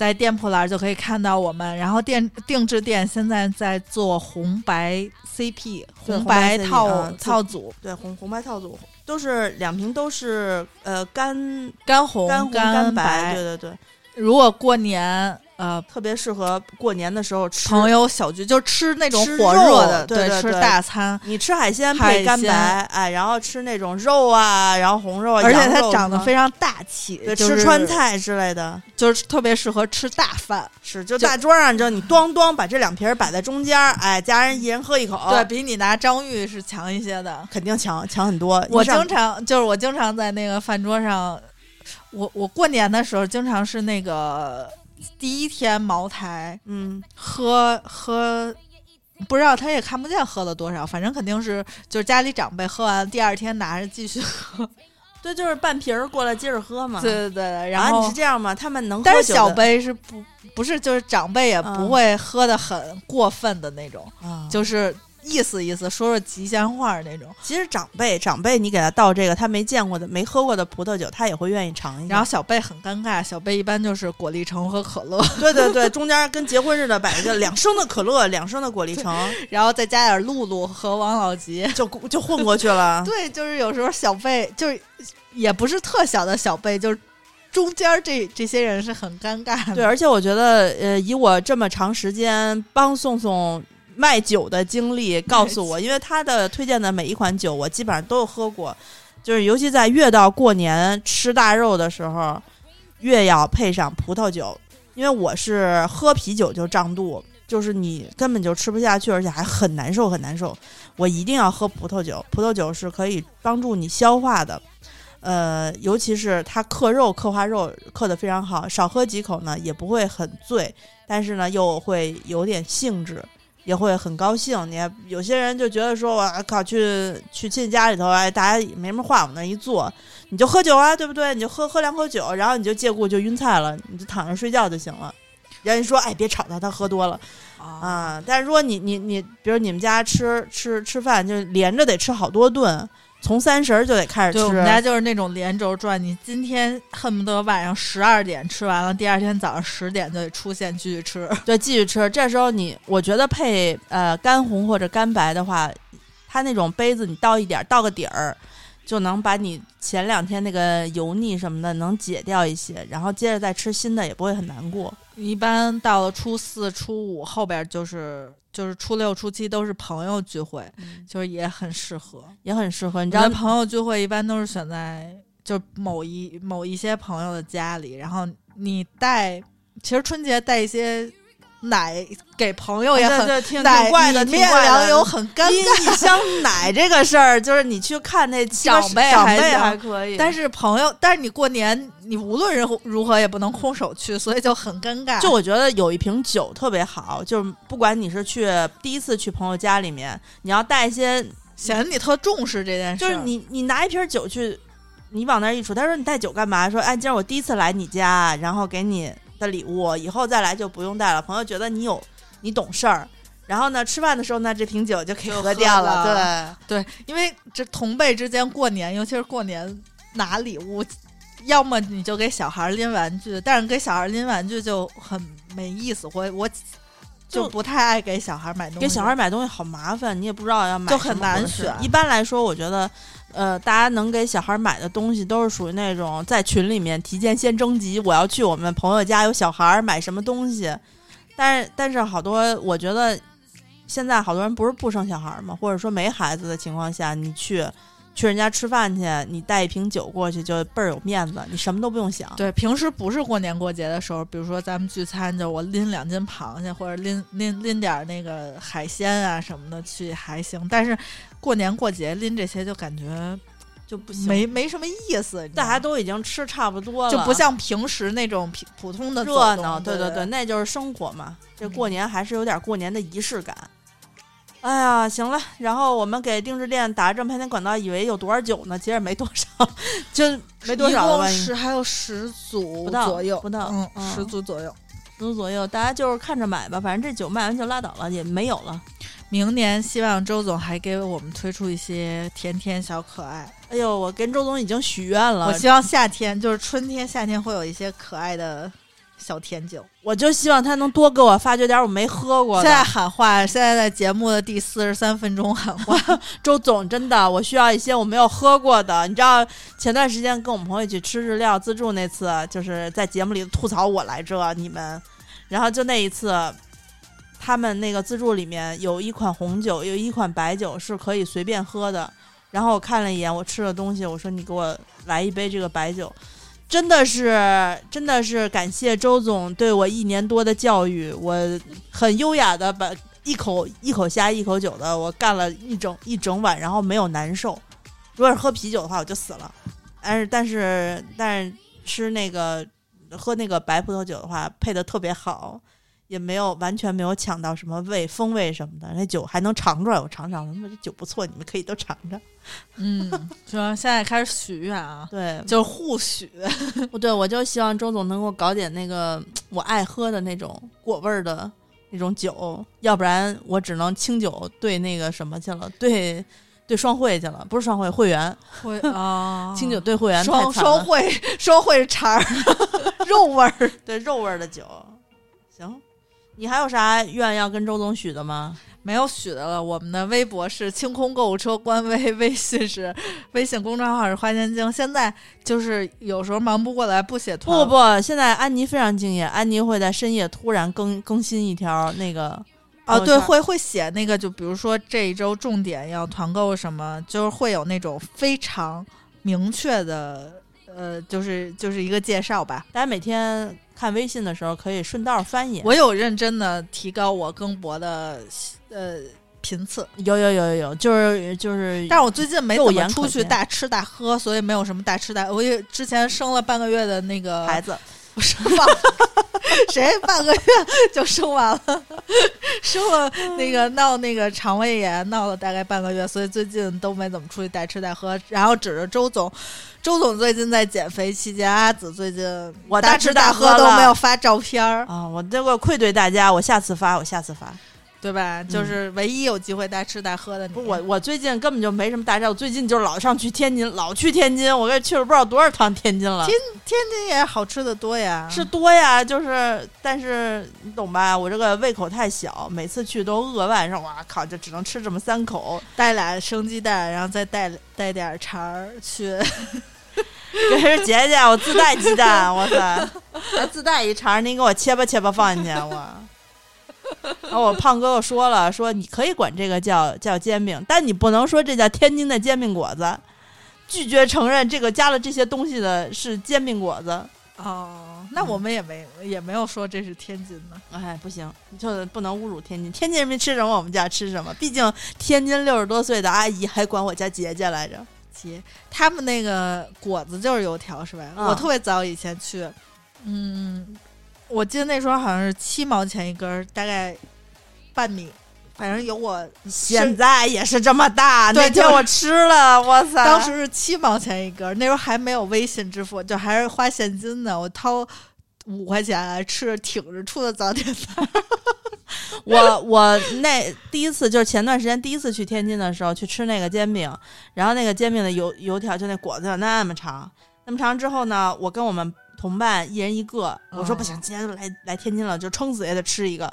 在店铺栏就可以看到我们。然后店定制店现在在做红白 CP 红白套、啊套组，对，红红白套组都是两瓶都是呃干干红干红干白，对对对，如果过年呃特别适合过年的时候吃。朋友小聚，就吃那种火热的，吃对对对大餐。你吃海鲜海配干白，哎，然后吃那种肉啊，然后红肉啊，而且它长得非常大气，吃川菜之类的，就是特别适合吃大饭，是就就大桌上，就你咣咣把这两瓶儿摆在中间儿，哎，家人一人喝一口，对，比你拿张裕是强一些的。肯定强强很多。我经常就是我经常在那个饭桌上，我我过年的时候经常是那个第一天茅台嗯，喝喝。不知道他也看不见喝了多少，反正肯定是就是家里长辈喝完，第二天拿着继续喝。对，就是半瓶儿过来接着喝嘛。对对对，然啊，后、你是这样吗？他们能喝但是小杯是不不是就是长辈也不嗯会喝的很过分的那种，啊，就是意思意思，说说吉祥话那种。其实长辈长辈，你给他倒这个他没见过的、没喝过的葡萄酒，他也会愿意尝一下。然后小贝很尴尬，小贝一般就是果粒橙和可乐，对对对，中间跟结婚似的摆一个两升的可乐，两升的果粒橙，然后再加点露露和王老吉。就就混过去了。对，就是有时候小贝就是也不是特小的小贝，就是中间儿这这些人是很尴尬的。对，而且我觉得，呃，以我这么长时间帮宋宋卖酒的经历，告诉我，因为他的推荐的每一款酒，我基本上都有喝过，就是尤其在越到过年吃大肉的时候，越要配上葡萄酒，因为我是喝啤酒就胀肚，就是你根本就吃不下去，而且还很难受，很难受。我一定要喝葡萄酒，葡萄酒是可以帮助你消化的。呃，尤其是它克肉克花肉克的非常好，少喝几口呢也不会很醉，但是呢又会有点兴致，也会很高兴。你有些人就觉得说，我靠，去去亲戚家里头，哎，大家也没什么话往那一坐，你就喝酒啊，对不对？你就喝喝两口酒，然后你就借故就晕菜了，你就躺着睡觉就行了。人家说，哎，别吵他，他喝多了啊。但是如果你你你，比如你们家吃吃吃饭，就连着得吃好多顿。从三十儿就得开始吃，我们家就是那种连轴转。你今天恨不得晚上十二点吃完了，第二天早上十点就得出现继续吃。对，继续吃。这时候你，我觉得配呃干红或者干白的话，它那种杯子你倒一点，倒个底儿，就能把你前两天那个油腻什么的能解掉一些，然后接着再吃新的也不会很难过。一般到了初四、初五后边就是。就是初六、初七都是朋友聚会，就是也很适合，也很适合。你知道，朋友聚会一般都是选在就某一某一些朋友的家里，然后你带，其实春节带一些。奶给朋友也很挺怪的，面粮油很尴尬。一箱奶这个事儿，就是你去看那长辈长辈还可以，但是朋友，但是你过年你无论如如何也不能空手去，所以就很尴尬。就我觉得有一瓶酒特别好，就是不管你是去第一次去朋友家里面，你要带一些，显得你特重视这件事。就是你你拿一瓶酒去，你往那儿一杵，他说你带酒干嘛？说哎，今儿我第一次来你家，然后给你。的礼物以后再来就不用带了。朋友觉得你有你懂事儿，然后呢，吃饭的时候呢，这瓶酒就可以喝掉了。对对，因为这同辈之间过年，尤其是过年拿礼物，要么你就给小孩拎玩具，但是给小孩拎玩具就很没意思。我我就不太爱给小孩买东西，给小孩买东西好麻烦，你也不知道要买，就很难选。一般来说，我觉得。呃，大家能给小孩买的东西都是属于那种在群里面提前先征集，我要去我们朋友家有小孩买什么东西。但是，但是好多我觉得现在好多人不是不生小孩嘛，或者说没孩子的情况下，你去去人家吃饭去，你带一瓶酒过去就倍儿有面子，你什么都不用想。对，平时不是过年过节的时候，比如说咱们聚餐，就我拎两斤螃蟹或者拎拎拎点那个海鲜啊什么的去还行，但是。过年过节拎这些就感觉就不没没什么意思，大家都已经吃差不多了，就不像平时那种普普通的热闹。对对对，那就是生活嘛。这过年还是有点过年的仪式感。哎呀，行了，然后我们给定制店打这么半天广告，以为有多少酒呢？其实没多少，就没多少。一共是还有十组左右，不到嗯十组左右，十左右，大家就是看着买吧，反正这酒卖完就拉倒了，也没有了。明年希望周总还给我们推出一些甜甜小可爱。哎呦，我跟周总已经许愿了，我希望夏天就是春天、夏天会有一些可爱的小甜酒。我就希望他能多给我发掘点我没喝过。现在喊话，现在在节目的第四十三分钟喊话，周总真的，我需要一些我没有喝过的。你知道前段时间跟我们朋友一起吃日料自助那次，就是在节目里吐槽我来着，你们，然后就那一次。他们那个自助里面有一款红酒，有一款白酒是可以随便喝的。然后我看了一眼我吃的东西，我说你给我来一杯这个白酒，真的是真的是感谢周总对我一年多的教育，我很优雅的把一口一口虾一口酒的我干了一整一整晚，然后没有难受。如果是喝啤酒的话，我就死了。但是但是但是吃那个喝那个白葡萄酒的话，配的特别好。也没有完全没有抢到什么味风味什么的，那酒还能尝出来，我尝尝，他妈这酒不错，你们可以都尝尝。嗯，说现在开始许愿啊，对，就是互许。不 对，我就希望周总能给我搞点那个我爱喝的那种果味儿的那种酒，要不然我只能清酒兑那个什么去了，兑兑双汇去了，不是双汇会员会啊，清酒兑会员双双汇双汇肠 肉味儿，对肉味儿的酒，行。你还有啥愿要跟周总许的吗？没有许的了。我们的微博是清空购物车官微，微信是 微信公众号是花千精。现在就是有时候忙不过来，不写团。不不，现在安妮非常敬业，安妮会在深夜突然更更新一条那个。哦，对，会会写那个，就比如说这一周重点要团购什么，就是会有那种非常明确的，呃，就是就是一个介绍吧。大家每天看微信的时候可以顺道翻译。我有认真的提高我更博的呃频次，有有有有有，就是就是，但是我最近没怎么出去大吃大喝，所以没有什么大吃大。我也之前生了半个月的那个孩子。生完，谁半个月就生完了？生了那个闹那个肠胃炎，闹了大概半个月，所以最近都没怎么出去带吃带喝。然后指着周总，周总最近在减肥期间，阿紫最近我大吃大喝都没有发照片儿啊！我这个愧对大家，我下次发，我下次发。对吧？就是唯一有机会带吃带喝的。不，我我最近根本就没什么大招，我最近就是老上去天津，老去天津。我跟去了不知道多少趟天津了。天天津也好吃的多呀，是多呀。就是，但是你懂吧？我这个胃口太小，每次去都饿晚上，哇靠，就只能吃这么三口，带俩生鸡蛋，然后再带带点肠儿去。给人姐姐，我自带鸡蛋，我操，还 自带一肠，您给我切吧切吧放进去，我。然后我胖哥哥说了，说你可以管这个叫叫煎饼，但你不能说这叫天津的煎饼果子，拒绝承认这个加了这些东西的是煎饼果子。哦，那我们也没也没有说这是天津的。哎，不行，就不能侮辱天津。天津人民吃什么，我们家吃什么。毕竟天津六十多岁的阿姨还管我家姐姐来着。姐，他们那个果子就是油条是吧？我特别早以前去，嗯。我记得那时候好像是七毛钱一根，大概半米，反正有我现在也是这么大。那天我吃了，哇塞！当时是七毛钱一根，那时候还没有微信支付，就还是花现金的。我掏五块钱来吃，挺着出的早点餐。我我那第一次就是前段时间第一次去天津的时候去吃那个煎饼，然后那个煎饼的油油条就那果子有那么长，那么长之后呢，我跟我们。同伴一人一个，我说不行，今天来来天津了，就撑死也得吃一个，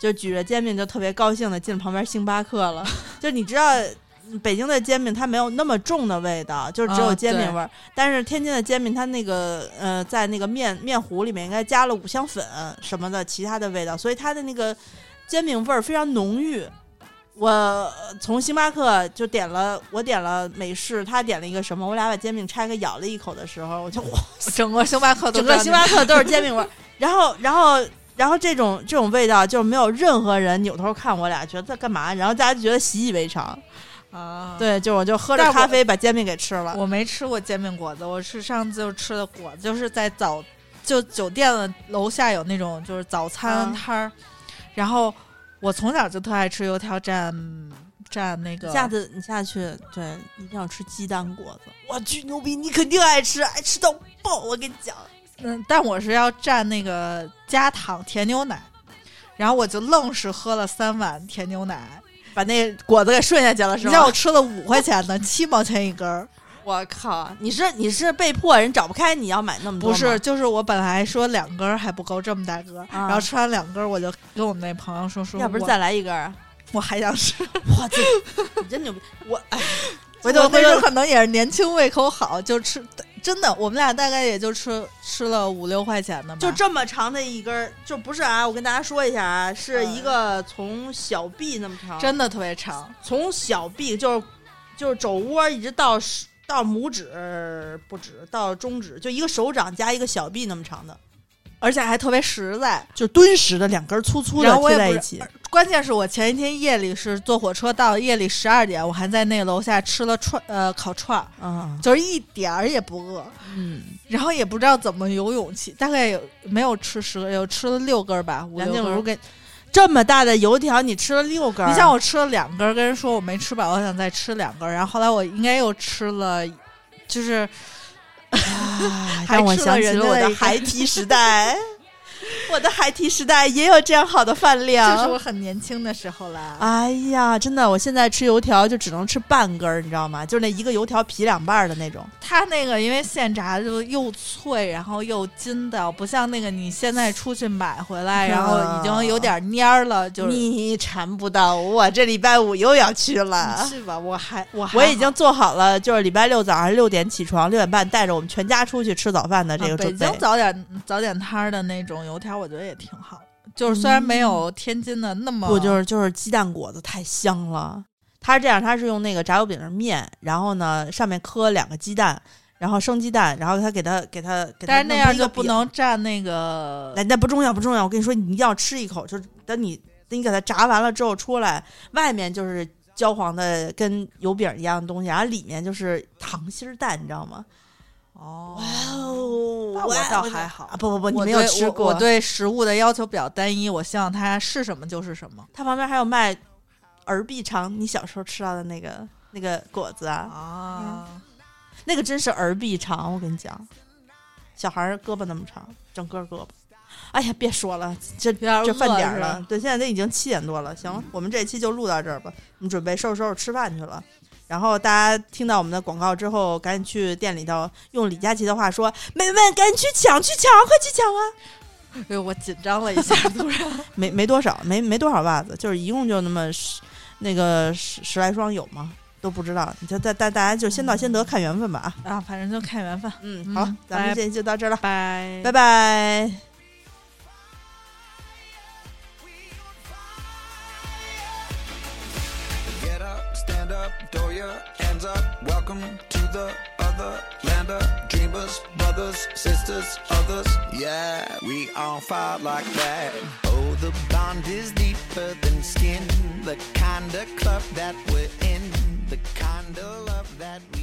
就举着煎饼就特别高兴的进旁边星巴克了。就你知道，北京的煎饼它没有那么重的味道，就是只有煎饼味儿。但是天津的煎饼它那个呃，在那个面面糊里面应该加了五香粉什么的其他的味道，所以它的那个煎饼味儿非常浓郁。我从星巴克就点了，我点了美式，他点了一个什么？我俩把煎饼拆开咬了一口的时候，我就 哇，整个星巴克，整个星巴克都是煎饼味儿。然后，然后，然后这种这种味道，就没有任何人扭头看我俩，觉得在干嘛？然后大家就觉得习以为常啊。对，就我就喝着咖啡把煎饼给吃了。我没吃过煎饼果子，我是上次就吃的果子，就是在早就酒店的楼下有那种就是早餐摊儿，然后。我从小就特爱吃油条蘸蘸那个。下次你下去，对，一定要吃鸡蛋果子。我去牛逼！你肯定爱吃，爱吃到爆！我跟你讲，嗯，但我是要蘸那个加糖甜牛奶，然后我就愣是喝了三碗甜牛奶，把那果子给顺下去了，是吧？你让我吃了五块钱的，七毛钱一根儿。我靠！你是你是被迫人找不开，你要买那么多？不是，就是我本来说两根还不够，这么大个，然后吃完两根，我就跟我们那朋友说说，要不是再来一根，我还想吃。我这你真牛逼！我哎，回头那时候可能也是年轻胃口好，就吃。真的，我们俩大概也就吃吃了五六块钱的，就这么长的一根，就不是啊！我跟大家说一下啊，是一个从小臂那么长，真的特别长，从小臂就是就是肘窝一直到。到拇指不止，到中指就一个手掌加一个小臂那么长的，而且还特别实在，就敦实的两根粗粗的贴在一起。关键是我前一天夜里是坐火车到，夜里十二点我还在那楼下吃了串呃烤串，嗯，就是一点儿也不饿，嗯，然后也不知道怎么有勇气，大概有没有吃十个，有吃了六根吧，五六根给。这么大的油条，你吃了六根？你像我吃了两根，跟人说我没吃饱，我想再吃两根。然后后来我应该又吃了，就是，让我想起了我的孩提时代。我的孩提时代也有这样好的饭量，这是我很年轻的时候啦。哎呀，真的，我现在吃油条就只能吃半根儿，你知道吗？就是那一个油条皮两半儿的那种。它那个因为现炸就又脆，然后又筋道，不像那个你现在出去买回来，然后已经有点蔫儿了。就是你馋不到我，这礼拜五又要去了。是吧？我还我我已经做好了，就是礼拜六早上六点起床，六点半带着我们全家出去吃早饭的这个准备。京早点早点摊儿的那种油条，我觉得也挺好的。就是虽然没有天津的那么不就是就是鸡蛋果子太香了。它是这样，它是用那个炸油饼的面，然后呢上面磕两个鸡蛋，然后生鸡蛋，然后它给它给它给它但是那样就不能蘸那个那那不重要，不重要。我跟你说，你一定要吃一口，就是等你等你给它炸完了之后出来，外面就是焦黄的跟油饼一样的东西，然后里面就是糖心儿蛋，你知道吗？哦哇哦，那我倒还好啊！不不不，你我没有吃过。我对食物的要求比较单一，我希望它是什么就是什么它旁边还有卖儿臂肠，你小时候吃到的那个那个果子啊，啊。那个真是儿臂肠，我跟你讲，小孩儿胳膊那么长，整个胳膊。哎呀，别说了，这点这饭。点儿了对，现在都已经七点多了。行了，我们这期就录到这儿吧。我们准备收拾收拾吃饭去了。然后大家听到我们的广告之后，赶紧去店里头，用李佳琦的话说：“美们，赶紧去抢，去抢，快去抢啊哎呦，我紧张了一下，突然！” 没没多少，没没多少袜子，就是一共就那么十那个十十来双有吗？都不知道。你就大大大家就先到先得，看缘分吧啊。啊，反正就看缘分。嗯，嗯好，咱们拜这期就到这儿了，拜拜拜。Throw your hands up, welcome to the other land of dreamers, brothers, sisters, others. Yeah, we all fire like that. Oh, the bond is deeper than skin. The kind of club that we're in, the kind of love that we.